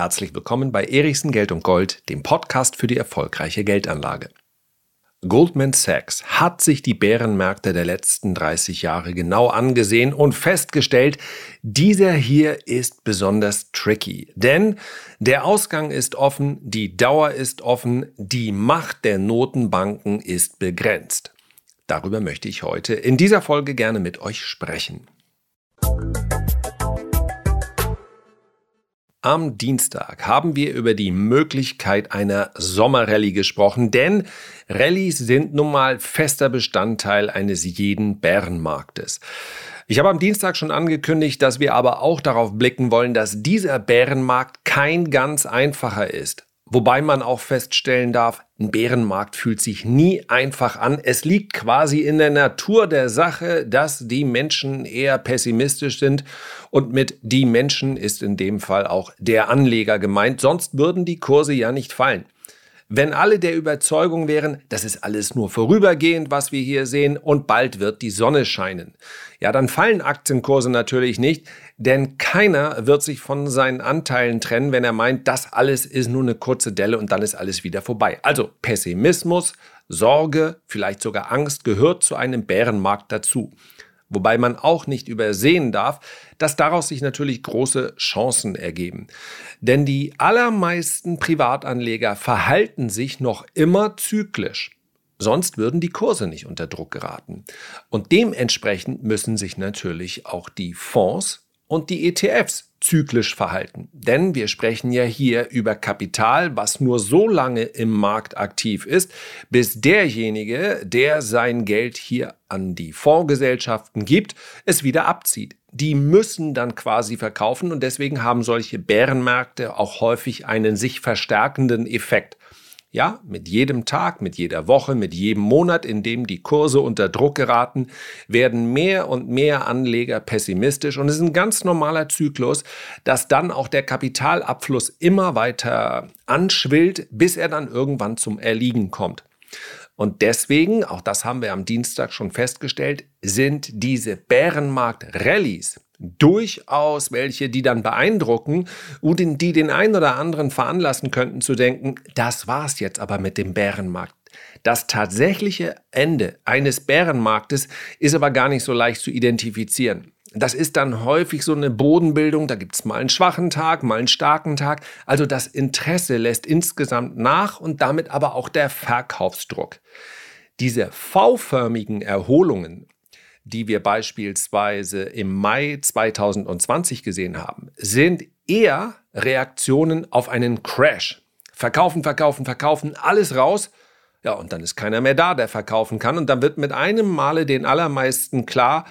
Herzlich willkommen bei Erichsen Geld und Gold, dem Podcast für die erfolgreiche Geldanlage. Goldman Sachs hat sich die Bärenmärkte der letzten 30 Jahre genau angesehen und festgestellt, dieser hier ist besonders tricky. Denn der Ausgang ist offen, die Dauer ist offen, die Macht der Notenbanken ist begrenzt. Darüber möchte ich heute in dieser Folge gerne mit euch sprechen. Am Dienstag haben wir über die Möglichkeit einer Sommerrallye gesprochen, denn Rallyes sind nun mal fester Bestandteil eines jeden Bärenmarktes. Ich habe am Dienstag schon angekündigt, dass wir aber auch darauf blicken wollen, dass dieser Bärenmarkt kein ganz einfacher ist. Wobei man auch feststellen darf, ein Bärenmarkt fühlt sich nie einfach an. Es liegt quasi in der Natur der Sache, dass die Menschen eher pessimistisch sind. Und mit die Menschen ist in dem Fall auch der Anleger gemeint. Sonst würden die Kurse ja nicht fallen. Wenn alle der Überzeugung wären, das ist alles nur vorübergehend, was wir hier sehen, und bald wird die Sonne scheinen, ja, dann fallen Aktienkurse natürlich nicht, denn keiner wird sich von seinen Anteilen trennen, wenn er meint, das alles ist nur eine kurze Delle und dann ist alles wieder vorbei. Also Pessimismus, Sorge, vielleicht sogar Angst gehört zu einem Bärenmarkt dazu. Wobei man auch nicht übersehen darf, dass daraus sich natürlich große Chancen ergeben. Denn die allermeisten Privatanleger verhalten sich noch immer zyklisch. Sonst würden die Kurse nicht unter Druck geraten. Und dementsprechend müssen sich natürlich auch die Fonds und die ETFs zyklisch verhalten. Denn wir sprechen ja hier über Kapital, was nur so lange im Markt aktiv ist, bis derjenige, der sein Geld hier an die Fondsgesellschaften gibt, es wieder abzieht. Die müssen dann quasi verkaufen und deswegen haben solche Bärenmärkte auch häufig einen sich verstärkenden Effekt. Ja, mit jedem Tag, mit jeder Woche, mit jedem Monat, in dem die Kurse unter Druck geraten, werden mehr und mehr Anleger pessimistisch. Und es ist ein ganz normaler Zyklus, dass dann auch der Kapitalabfluss immer weiter anschwillt, bis er dann irgendwann zum Erliegen kommt. Und deswegen, auch das haben wir am Dienstag schon festgestellt, sind diese Bärenmarkt-Rallies durchaus welche, die dann beeindrucken und die den einen oder anderen veranlassen könnten zu denken, das war's jetzt aber mit dem Bärenmarkt. Das tatsächliche Ende eines Bärenmarktes ist aber gar nicht so leicht zu identifizieren. Das ist dann häufig so eine Bodenbildung, da gibt es mal einen schwachen Tag, mal einen starken Tag. Also das Interesse lässt insgesamt nach und damit aber auch der Verkaufsdruck. Diese V-förmigen Erholungen die wir beispielsweise im Mai 2020 gesehen haben, sind eher Reaktionen auf einen Crash. Verkaufen, verkaufen, verkaufen, alles raus. Ja, und dann ist keiner mehr da, der verkaufen kann. Und dann wird mit einem Male den allermeisten klar,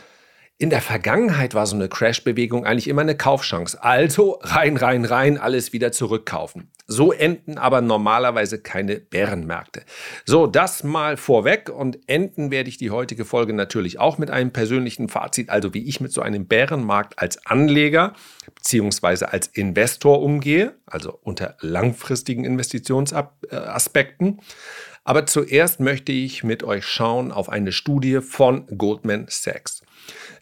in der Vergangenheit war so eine Crash-Bewegung eigentlich immer eine Kaufchance. Also rein, rein, rein, alles wieder zurückkaufen. So enden aber normalerweise keine Bärenmärkte. So, das mal vorweg und enden werde ich die heutige Folge natürlich auch mit einem persönlichen Fazit, also wie ich mit so einem Bärenmarkt als Anleger bzw. als Investor umgehe, also unter langfristigen Investitionsaspekten. Aber zuerst möchte ich mit euch schauen auf eine Studie von Goldman Sachs.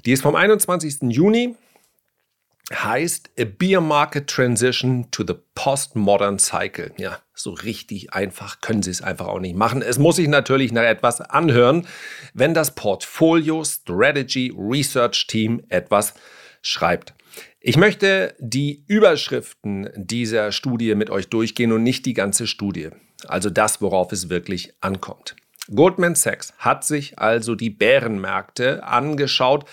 Die ist vom 21. Juni, heißt A Beer Market Transition to the Postmodern Cycle. Ja, so richtig einfach können Sie es einfach auch nicht machen. Es muss sich natürlich nach etwas anhören, wenn das Portfolio Strategy Research Team etwas schreibt. Ich möchte die Überschriften dieser Studie mit euch durchgehen und nicht die ganze Studie. Also das, worauf es wirklich ankommt. Goldman Sachs hat sich also die Bärenmärkte angeschaut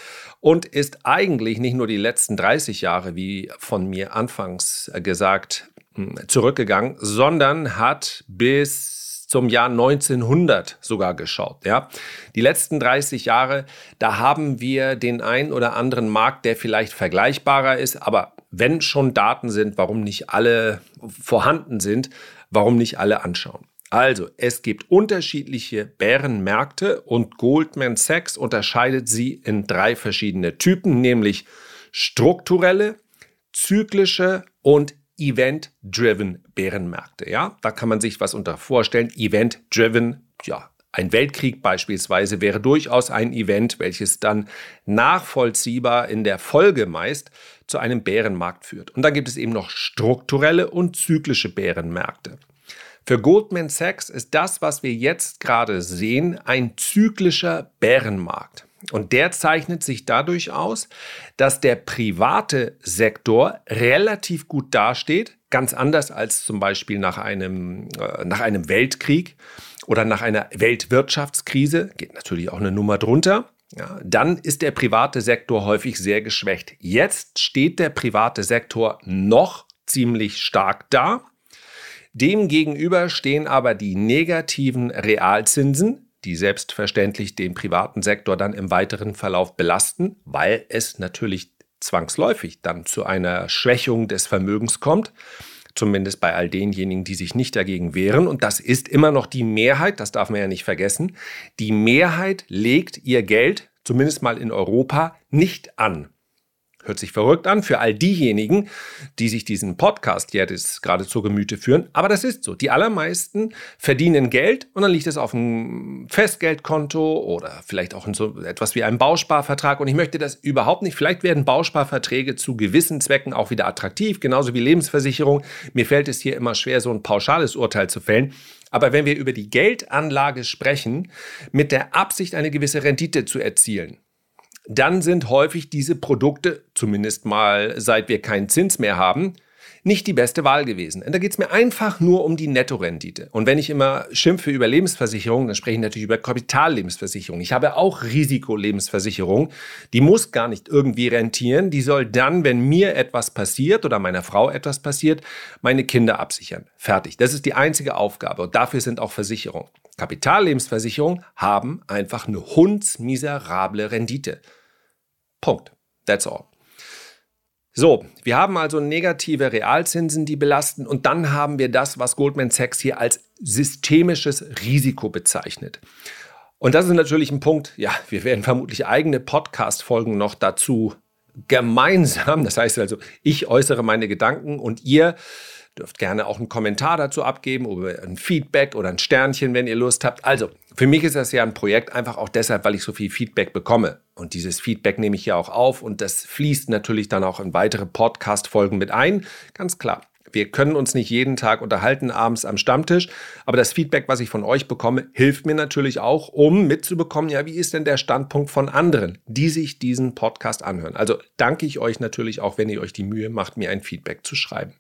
und ist eigentlich nicht nur die letzten 30 Jahre, wie von mir anfangs gesagt, hm, zurückgegangen, sondern hat bis zum Jahr 1900 sogar geschaut. Ja? Die letzten 30 Jahre, da haben wir den einen oder anderen Markt, der vielleicht vergleichbarer ist, aber wenn schon Daten sind, warum nicht alle vorhanden sind, warum nicht alle anschauen? Also, es gibt unterschiedliche Bärenmärkte und Goldman Sachs unterscheidet sie in drei verschiedene Typen, nämlich strukturelle, zyklische und Event-driven Bärenmärkte. Ja, da kann man sich was unter vorstellen. Event-driven, ja, Ein Weltkrieg beispielsweise wäre durchaus ein Event, welches dann nachvollziehbar in der Folge meist zu einem Bärenmarkt führt. Und dann gibt es eben noch strukturelle und zyklische Bärenmärkte. Für Goldman Sachs ist das, was wir jetzt gerade sehen, ein zyklischer Bärenmarkt. Und der zeichnet sich dadurch aus, dass der private Sektor relativ gut dasteht, ganz anders als zum Beispiel nach einem, äh, nach einem Weltkrieg oder nach einer Weltwirtschaftskrise, geht natürlich auch eine Nummer drunter. Ja, dann ist der private Sektor häufig sehr geschwächt. Jetzt steht der private Sektor noch ziemlich stark da. Demgegenüber stehen aber die negativen Realzinsen, die selbstverständlich den privaten Sektor dann im weiteren Verlauf belasten, weil es natürlich zwangsläufig dann zu einer Schwächung des Vermögens kommt zumindest bei all denjenigen, die sich nicht dagegen wehren. Und das ist immer noch die Mehrheit, das darf man ja nicht vergessen. Die Mehrheit legt ihr Geld, zumindest mal in Europa, nicht an. Hört sich verrückt an für all diejenigen, die sich diesen Podcast jetzt gerade zur Gemüte führen. Aber das ist so. Die allermeisten verdienen Geld und dann liegt es auf einem Festgeldkonto oder vielleicht auch in so etwas wie einem Bausparvertrag. Und ich möchte das überhaupt nicht. Vielleicht werden Bausparverträge zu gewissen Zwecken auch wieder attraktiv, genauso wie Lebensversicherung. Mir fällt es hier immer schwer, so ein pauschales Urteil zu fällen. Aber wenn wir über die Geldanlage sprechen, mit der Absicht, eine gewisse Rendite zu erzielen, dann sind häufig diese Produkte, zumindest mal seit wir keinen Zins mehr haben, nicht die beste Wahl gewesen. Und da geht es mir einfach nur um die Nettorendite. Und wenn ich immer schimpfe über Lebensversicherung, dann spreche ich natürlich über Kapitallebensversicherung. Ich habe auch Risikolebensversicherung. Die muss gar nicht irgendwie rentieren. Die soll dann, wenn mir etwas passiert oder meiner Frau etwas passiert, meine Kinder absichern. Fertig. Das ist die einzige Aufgabe. Und dafür sind auch Versicherungen. Kapitallebensversicherungen haben einfach eine hundsmiserable Rendite. Punkt. That's all. So, wir haben also negative Realzinsen, die belasten und dann haben wir das, was Goldman Sachs hier als systemisches Risiko bezeichnet. Und das ist natürlich ein Punkt, ja, wir werden vermutlich eigene Podcast-Folgen noch dazu gemeinsam, das heißt also, ich äußere meine Gedanken und ihr dürft gerne auch einen Kommentar dazu abgeben oder ein Feedback oder ein Sternchen, wenn ihr Lust habt. Also, für mich ist das ja ein Projekt einfach auch deshalb, weil ich so viel Feedback bekomme. Und dieses Feedback nehme ich ja auch auf und das fließt natürlich dann auch in weitere Podcast-Folgen mit ein. Ganz klar. Wir können uns nicht jeden Tag unterhalten abends am Stammtisch, aber das Feedback, was ich von euch bekomme, hilft mir natürlich auch, um mitzubekommen, ja, wie ist denn der Standpunkt von anderen, die sich diesen Podcast anhören. Also danke ich euch natürlich auch, wenn ihr euch die Mühe macht, mir ein Feedback zu schreiben.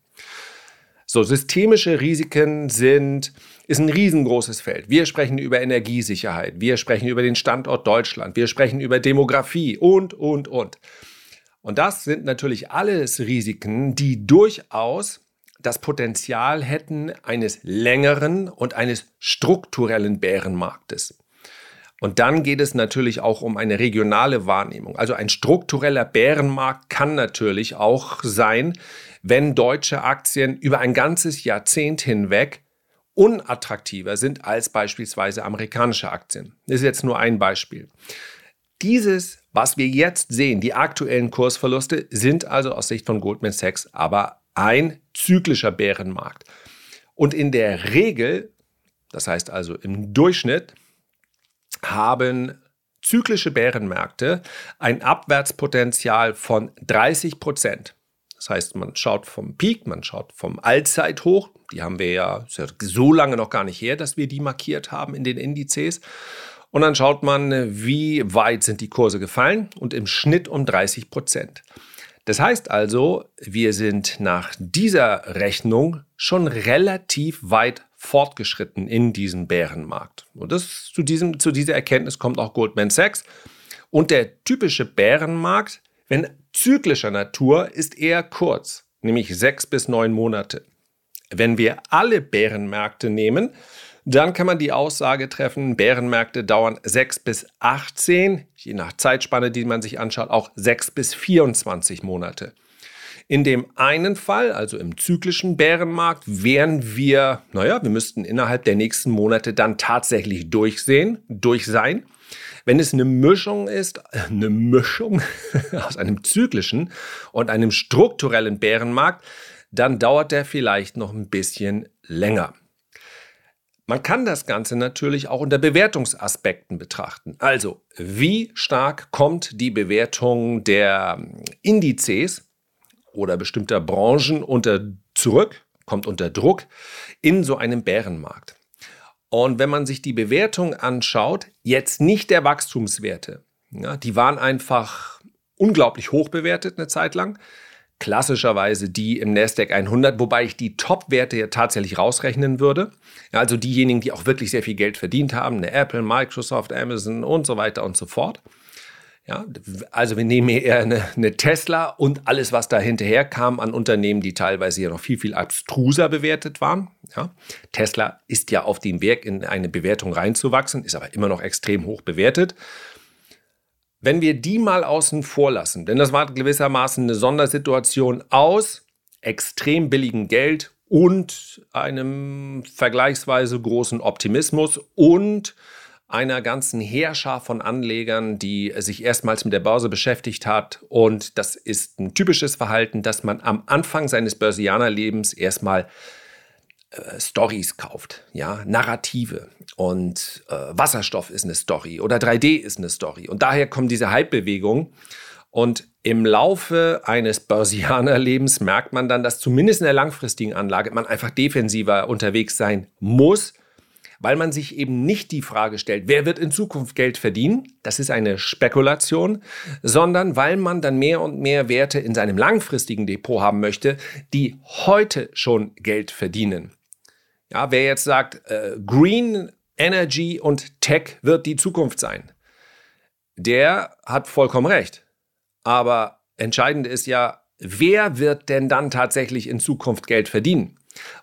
So, systemische Risiken sind, ist ein riesengroßes Feld. Wir sprechen über Energiesicherheit, wir sprechen über den Standort Deutschland, wir sprechen über Demografie und, und, und. Und das sind natürlich alles Risiken, die durchaus das Potenzial hätten eines längeren und eines strukturellen Bärenmarktes. Und dann geht es natürlich auch um eine regionale Wahrnehmung. Also ein struktureller Bärenmarkt kann natürlich auch sein, wenn deutsche Aktien über ein ganzes Jahrzehnt hinweg unattraktiver sind als beispielsweise amerikanische Aktien. Das ist jetzt nur ein Beispiel. Dieses, was wir jetzt sehen, die aktuellen Kursverluste, sind also aus Sicht von Goldman Sachs aber ein zyklischer Bärenmarkt. Und in der Regel, das heißt also im Durchschnitt, haben zyklische Bärenmärkte ein Abwärtspotenzial von 30 Prozent. Das heißt, man schaut vom Peak, man schaut vom Allzeithoch. Die haben wir ja so lange noch gar nicht her, dass wir die markiert haben in den Indizes. Und dann schaut man, wie weit sind die Kurse gefallen und im Schnitt um 30 Prozent. Das heißt also, wir sind nach dieser Rechnung schon relativ weit fortgeschritten in diesem Bärenmarkt. Und das, zu, diesem, zu dieser Erkenntnis kommt auch Goldman Sachs. Und der typische Bärenmarkt, wenn zyklischer Natur ist eher kurz, nämlich sechs bis neun Monate. Wenn wir alle Bärenmärkte nehmen, dann kann man die Aussage treffen, Bärenmärkte dauern 6 bis 18, je nach Zeitspanne, die man sich anschaut, auch 6 bis 24 Monate. In dem einen Fall, also im zyklischen Bärenmarkt, wären wir, naja, wir müssten innerhalb der nächsten Monate dann tatsächlich durchsehen, durch sein. Wenn es eine Mischung ist, eine Mischung aus einem zyklischen und einem strukturellen Bärenmarkt, dann dauert der vielleicht noch ein bisschen länger. Man kann das Ganze natürlich auch unter Bewertungsaspekten betrachten. Also, wie stark kommt die Bewertung der Indizes oder bestimmter Branchen unter zurück, kommt unter Druck in so einem Bärenmarkt? Und wenn man sich die Bewertung anschaut, jetzt nicht der Wachstumswerte, ja, die waren einfach unglaublich hoch bewertet eine Zeit lang, klassischerweise die im Nasdaq 100, wobei ich die Top-Werte ja tatsächlich rausrechnen würde. Also diejenigen, die auch wirklich sehr viel Geld verdient haben, eine Apple, Microsoft, Amazon und so weiter und so fort. Ja, also wir nehmen hier eher eine, eine Tesla und alles, was da hinterher kam an Unternehmen, die teilweise ja noch viel, viel abstruser bewertet waren. Ja, Tesla ist ja auf dem Weg, in eine Bewertung reinzuwachsen, ist aber immer noch extrem hoch bewertet. Wenn wir die mal außen vor lassen, denn das war gewissermaßen eine Sondersituation aus extrem billigem Geld und einem vergleichsweise großen Optimismus und einer ganzen Heerschar von Anlegern, die sich erstmals mit der Börse beschäftigt hat. Und das ist ein typisches Verhalten, dass man am Anfang seines Börsianerlebens erstmal äh, Stories kauft, ja, Narrative. Und äh, Wasserstoff ist eine Story oder 3D ist eine Story. Und daher kommen diese Hype-Bewegungen. Und im Laufe eines Börsianerlebens merkt man dann, dass zumindest in der langfristigen Anlage man einfach defensiver unterwegs sein muss, weil man sich eben nicht die Frage stellt, wer wird in Zukunft Geld verdienen, das ist eine Spekulation, sondern weil man dann mehr und mehr Werte in seinem langfristigen Depot haben möchte, die heute schon Geld verdienen. Ja, wer jetzt sagt, äh, Green Energy und Tech wird die Zukunft sein, der hat vollkommen recht. Aber entscheidend ist ja, wer wird denn dann tatsächlich in Zukunft Geld verdienen?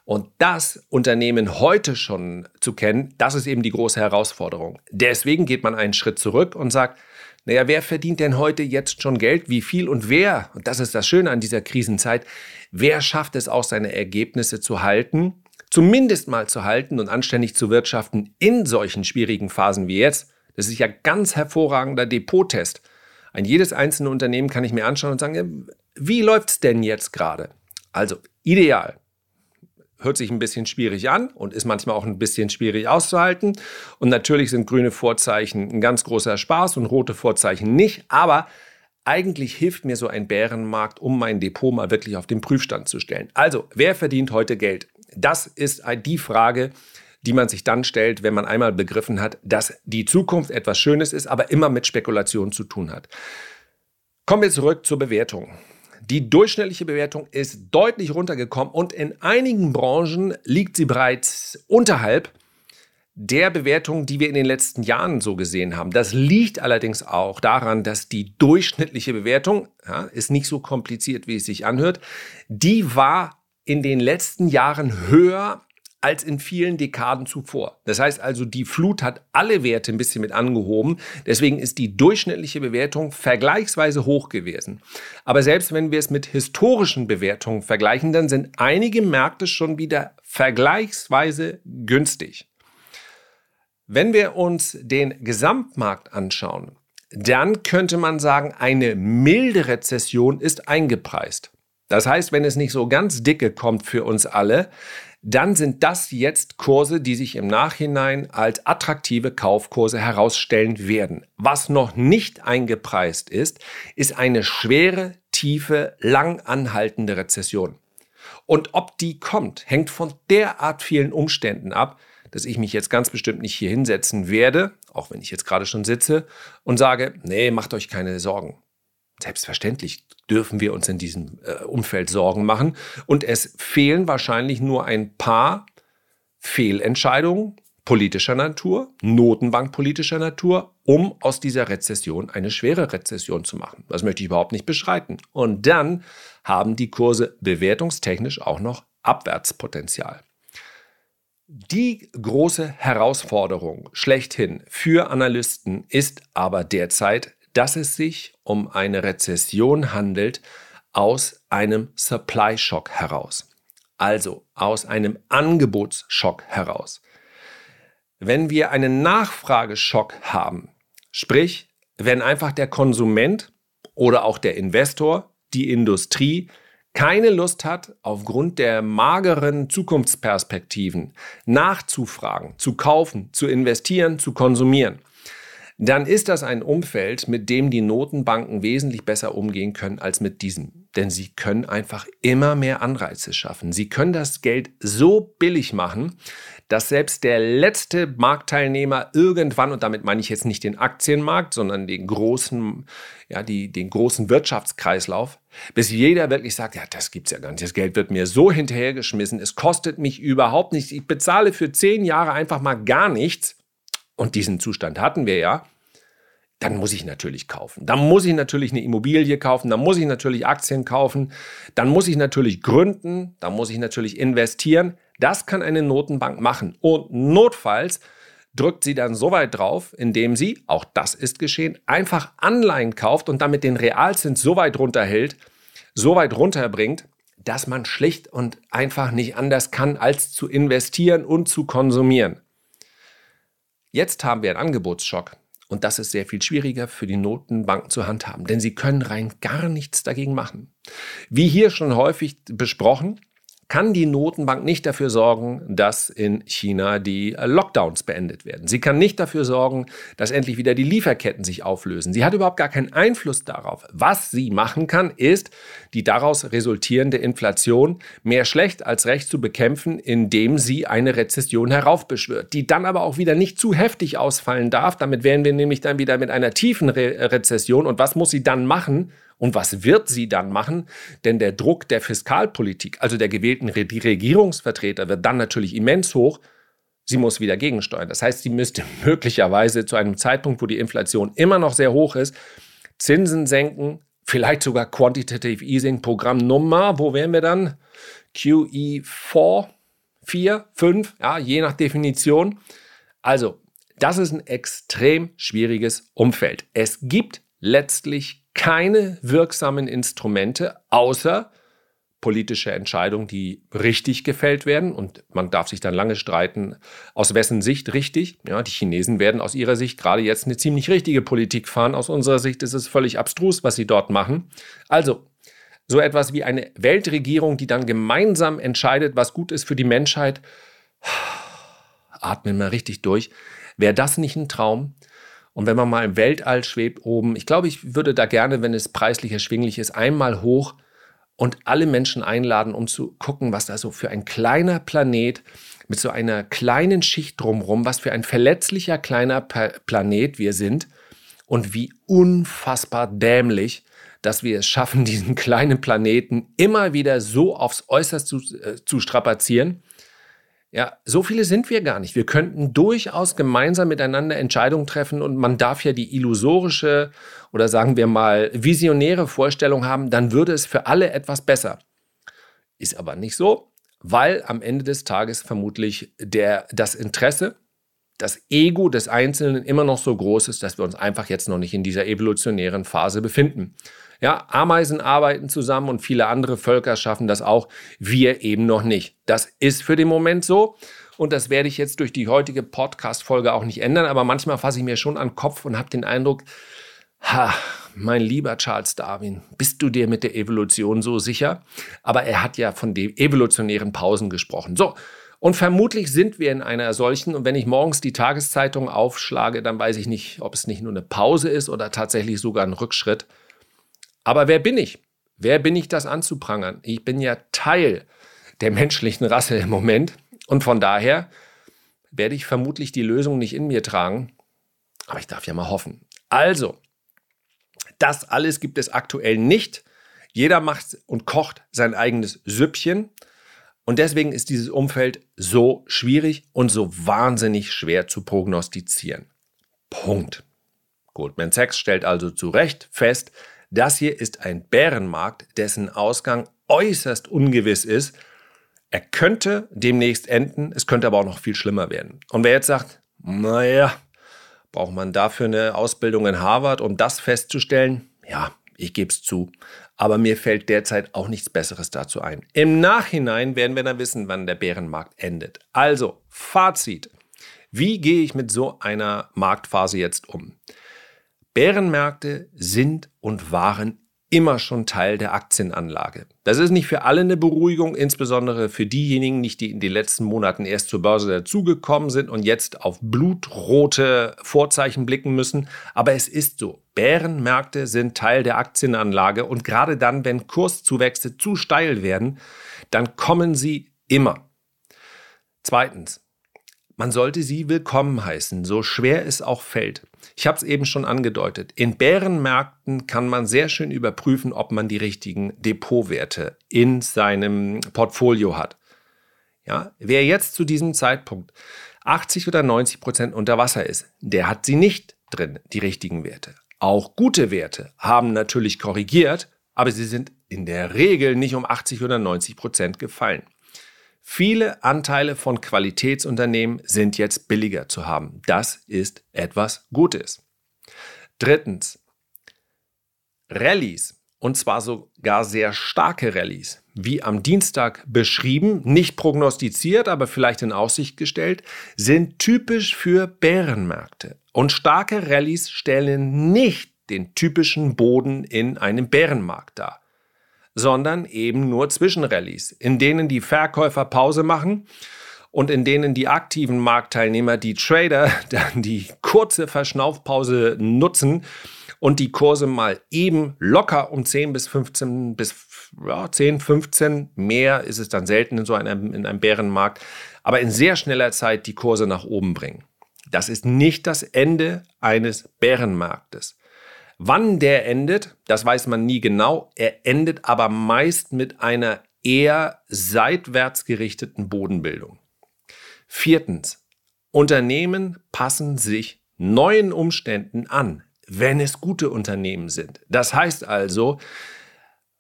Und das Unternehmen heute schon zu kennen, das ist eben die große Herausforderung. Deswegen geht man einen Schritt zurück und sagt, naja, wer verdient denn heute jetzt schon Geld? Wie viel und wer? Und das ist das Schöne an dieser Krisenzeit. Wer schafft es auch, seine Ergebnisse zu halten zumindest mal zu halten und anständig zu wirtschaften in solchen schwierigen Phasen wie jetzt, das ist ja ganz hervorragender Depottest. Ein jedes einzelne Unternehmen kann ich mir anschauen und sagen, wie läuft es denn jetzt gerade? Also ideal. Hört sich ein bisschen schwierig an und ist manchmal auch ein bisschen schwierig auszuhalten. Und natürlich sind grüne Vorzeichen ein ganz großer Spaß und rote Vorzeichen nicht. Aber eigentlich hilft mir so ein Bärenmarkt, um mein Depot mal wirklich auf den Prüfstand zu stellen. Also, wer verdient heute Geld? Das ist die Frage, die man sich dann stellt, wenn man einmal begriffen hat, dass die Zukunft etwas Schönes ist, aber immer mit Spekulation zu tun hat. Kommen wir zurück zur Bewertung. Die durchschnittliche Bewertung ist deutlich runtergekommen und in einigen Branchen liegt sie bereits unterhalb der Bewertung, die wir in den letzten Jahren so gesehen haben. Das liegt allerdings auch daran, dass die durchschnittliche Bewertung, ja, ist nicht so kompliziert, wie es sich anhört, die war in den letzten Jahren höher als in vielen Dekaden zuvor. Das heißt also, die Flut hat alle Werte ein bisschen mit angehoben. Deswegen ist die durchschnittliche Bewertung vergleichsweise hoch gewesen. Aber selbst wenn wir es mit historischen Bewertungen vergleichen, dann sind einige Märkte schon wieder vergleichsweise günstig. Wenn wir uns den Gesamtmarkt anschauen, dann könnte man sagen, eine milde Rezession ist eingepreist. Das heißt, wenn es nicht so ganz dicke kommt für uns alle, dann sind das jetzt Kurse, die sich im Nachhinein als attraktive Kaufkurse herausstellen werden. Was noch nicht eingepreist ist, ist eine schwere, tiefe, lang anhaltende Rezession. Und ob die kommt, hängt von derart vielen Umständen ab, dass ich mich jetzt ganz bestimmt nicht hier hinsetzen werde, auch wenn ich jetzt gerade schon sitze, und sage, nee, macht euch keine Sorgen. Selbstverständlich dürfen wir uns in diesem äh, Umfeld Sorgen machen. Und es fehlen wahrscheinlich nur ein paar Fehlentscheidungen politischer Natur, Notenbankpolitischer Natur, um aus dieser Rezession eine schwere Rezession zu machen. Das möchte ich überhaupt nicht beschreiten. Und dann haben die Kurse bewertungstechnisch auch noch Abwärtspotenzial. Die große Herausforderung schlechthin für Analysten ist aber derzeit dass es sich um eine Rezession handelt aus einem Supply Shock heraus. Also aus einem Angebotsschock heraus. Wenn wir einen Nachfrageschock haben, sprich, wenn einfach der Konsument oder auch der Investor, die Industrie keine Lust hat, aufgrund der mageren Zukunftsperspektiven nachzufragen, zu kaufen, zu investieren, zu konsumieren, dann ist das ein Umfeld, mit dem die Notenbanken wesentlich besser umgehen können als mit diesem. Denn sie können einfach immer mehr Anreize schaffen. Sie können das Geld so billig machen, dass selbst der letzte Marktteilnehmer irgendwann, und damit meine ich jetzt nicht den Aktienmarkt, sondern den großen, ja, die, den großen Wirtschaftskreislauf, bis jeder wirklich sagt, ja, das gibt's ja gar nicht. Das Geld wird mir so hinterhergeschmissen. Es kostet mich überhaupt nichts. Ich bezahle für zehn Jahre einfach mal gar nichts. Und diesen Zustand hatten wir ja dann muss ich natürlich kaufen. Dann muss ich natürlich eine Immobilie kaufen, dann muss ich natürlich Aktien kaufen, dann muss ich natürlich gründen, dann muss ich natürlich investieren. Das kann eine Notenbank machen. Und notfalls drückt sie dann so weit drauf, indem sie, auch das ist geschehen, einfach Anleihen kauft und damit den Realzins so weit runterhält, so weit runterbringt, dass man schlicht und einfach nicht anders kann, als zu investieren und zu konsumieren. Jetzt haben wir einen Angebotsschock. Und das ist sehr viel schwieriger für die Notenbanken zu handhaben, denn sie können rein gar nichts dagegen machen. Wie hier schon häufig besprochen, kann die Notenbank nicht dafür sorgen, dass in China die äh, Lockdowns beendet werden. Sie kann nicht dafür sorgen, dass endlich wieder die Lieferketten sich auflösen. Sie hat überhaupt gar keinen Einfluss darauf. Was sie machen kann, ist, die daraus resultierende Inflation mehr schlecht als recht zu bekämpfen, indem sie eine Rezession heraufbeschwört, die dann aber auch wieder nicht zu heftig ausfallen darf. Damit wären wir nämlich dann wieder mit einer tiefen Re Rezession. Und was muss sie dann machen? Und was wird sie dann machen? Denn der Druck der Fiskalpolitik, also der gewählten Regierungsvertreter, wird dann natürlich immens hoch. Sie muss wieder gegensteuern. Das heißt, sie müsste möglicherweise zu einem Zeitpunkt, wo die Inflation immer noch sehr hoch ist, Zinsen senken, vielleicht sogar Quantitative Easing Programm Nummer, wo wären wir dann? QE4, 4, 5, ja, je nach Definition. Also, das ist ein extrem schwieriges Umfeld. Es gibt letztlich keine wirksamen Instrumente, außer politische Entscheidungen, die richtig gefällt werden. Und man darf sich dann lange streiten, aus wessen Sicht richtig. Ja, die Chinesen werden aus ihrer Sicht gerade jetzt eine ziemlich richtige Politik fahren. Aus unserer Sicht ist es völlig abstrus, was sie dort machen. Also, so etwas wie eine Weltregierung, die dann gemeinsam entscheidet, was gut ist für die Menschheit. Atmen mal richtig durch. Wäre das nicht ein Traum? Und wenn man mal im Weltall schwebt oben, ich glaube, ich würde da gerne, wenn es preislich erschwinglich ist, einmal hoch und alle Menschen einladen, um zu gucken, was da so für ein kleiner Planet mit so einer kleinen Schicht drumherum, was für ein verletzlicher kleiner Planet wir sind und wie unfassbar dämlich, dass wir es schaffen, diesen kleinen Planeten immer wieder so aufs Äußerste zu, äh, zu strapazieren ja, so viele sind wir gar nicht. Wir könnten durchaus gemeinsam miteinander Entscheidungen treffen und man darf ja die illusorische oder sagen wir mal visionäre Vorstellung haben, dann würde es für alle etwas besser. Ist aber nicht so, weil am Ende des Tages vermutlich der, das Interesse, das Ego des Einzelnen immer noch so groß ist, dass wir uns einfach jetzt noch nicht in dieser evolutionären Phase befinden. Ja, Ameisen arbeiten zusammen und viele andere Völker schaffen das auch. Wir eben noch nicht. Das ist für den Moment so. Und das werde ich jetzt durch die heutige Podcast-Folge auch nicht ändern. Aber manchmal fasse ich mir schon an den Kopf und habe den Eindruck, ha, mein lieber Charles Darwin, bist du dir mit der Evolution so sicher? Aber er hat ja von den evolutionären Pausen gesprochen. So. Und vermutlich sind wir in einer solchen. Und wenn ich morgens die Tageszeitung aufschlage, dann weiß ich nicht, ob es nicht nur eine Pause ist oder tatsächlich sogar ein Rückschritt. Aber wer bin ich? Wer bin ich, das anzuprangern? Ich bin ja Teil der menschlichen Rasse im Moment und von daher werde ich vermutlich die Lösung nicht in mir tragen, aber ich darf ja mal hoffen. Also, das alles gibt es aktuell nicht. Jeder macht und kocht sein eigenes Süppchen und deswegen ist dieses Umfeld so schwierig und so wahnsinnig schwer zu prognostizieren. Punkt. Goldman Sachs stellt also zu Recht fest, das hier ist ein Bärenmarkt, dessen Ausgang äußerst ungewiss ist. Er könnte demnächst enden, es könnte aber auch noch viel schlimmer werden. Und wer jetzt sagt, naja, braucht man dafür eine Ausbildung in Harvard, um das festzustellen? Ja, ich gebe es zu. Aber mir fällt derzeit auch nichts Besseres dazu ein. Im Nachhinein werden wir dann wissen, wann der Bärenmarkt endet. Also, Fazit. Wie gehe ich mit so einer Marktphase jetzt um? Bärenmärkte sind und waren immer schon Teil der Aktienanlage. Das ist nicht für alle eine Beruhigung, insbesondere für diejenigen nicht, die in den letzten Monaten erst zur Börse dazugekommen sind und jetzt auf blutrote Vorzeichen blicken müssen. Aber es ist so. Bärenmärkte sind Teil der Aktienanlage und gerade dann, wenn Kurszuwächse zu steil werden, dann kommen sie immer. Zweitens, man sollte sie willkommen heißen, so schwer es auch fällt. Ich habe es eben schon angedeutet. In Bärenmärkten kann man sehr schön überprüfen, ob man die richtigen Depotwerte in seinem Portfolio hat. Ja, wer jetzt zu diesem Zeitpunkt 80 oder 90 Prozent unter Wasser ist, der hat sie nicht drin, die richtigen Werte. Auch gute Werte haben natürlich korrigiert, aber sie sind in der Regel nicht um 80 oder 90 Prozent gefallen. Viele Anteile von Qualitätsunternehmen sind jetzt billiger zu haben. Das ist etwas Gutes. Drittens, Rallyes, und zwar sogar sehr starke Rallyes, wie am Dienstag beschrieben, nicht prognostiziert, aber vielleicht in Aussicht gestellt, sind typisch für Bärenmärkte. Und starke Rallyes stellen nicht den typischen Boden in einem Bärenmarkt dar sondern eben nur Zwischenrallies, in denen die Verkäufer Pause machen und in denen die aktiven Marktteilnehmer, die Trader, dann die kurze Verschnaufpause nutzen und die Kurse mal eben locker um 10 bis 15 bis ja, 10, 15, mehr ist es dann selten in so einem, in einem Bärenmarkt, aber in sehr schneller Zeit die Kurse nach oben bringen. Das ist nicht das Ende eines Bärenmarktes. Wann der endet, das weiß man nie genau. Er endet aber meist mit einer eher seitwärts gerichteten Bodenbildung. Viertens. Unternehmen passen sich neuen Umständen an, wenn es gute Unternehmen sind. Das heißt also,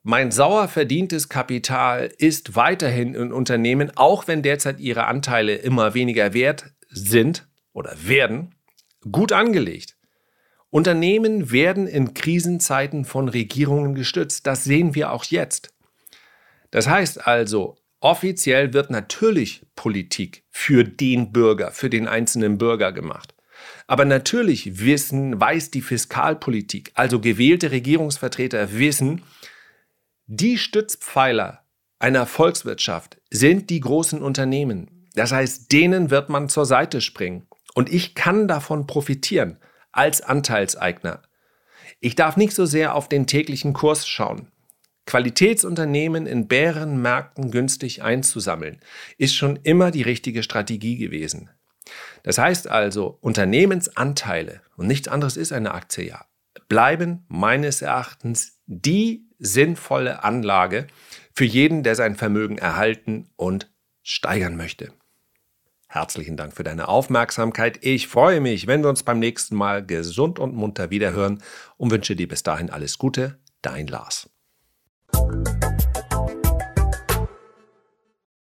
mein sauer verdientes Kapital ist weiterhin in Unternehmen, auch wenn derzeit ihre Anteile immer weniger wert sind oder werden, gut angelegt. Unternehmen werden in Krisenzeiten von Regierungen gestützt. Das sehen wir auch jetzt. Das heißt also, offiziell wird natürlich Politik für den Bürger, für den einzelnen Bürger gemacht. Aber natürlich wissen, weiß die Fiskalpolitik, also gewählte Regierungsvertreter wissen, die Stützpfeiler einer Volkswirtschaft sind die großen Unternehmen. Das heißt, denen wird man zur Seite springen. Und ich kann davon profitieren als Anteilseigner. Ich darf nicht so sehr auf den täglichen Kurs schauen. Qualitätsunternehmen in Bärenmärkten günstig einzusammeln, ist schon immer die richtige Strategie gewesen. Das heißt also, Unternehmensanteile, und nichts anderes ist eine Aktie ja, bleiben meines Erachtens die sinnvolle Anlage für jeden, der sein Vermögen erhalten und steigern möchte. Herzlichen Dank für deine Aufmerksamkeit. Ich freue mich, wenn wir uns beim nächsten Mal gesund und munter wiederhören und wünsche dir bis dahin alles Gute. Dein Lars.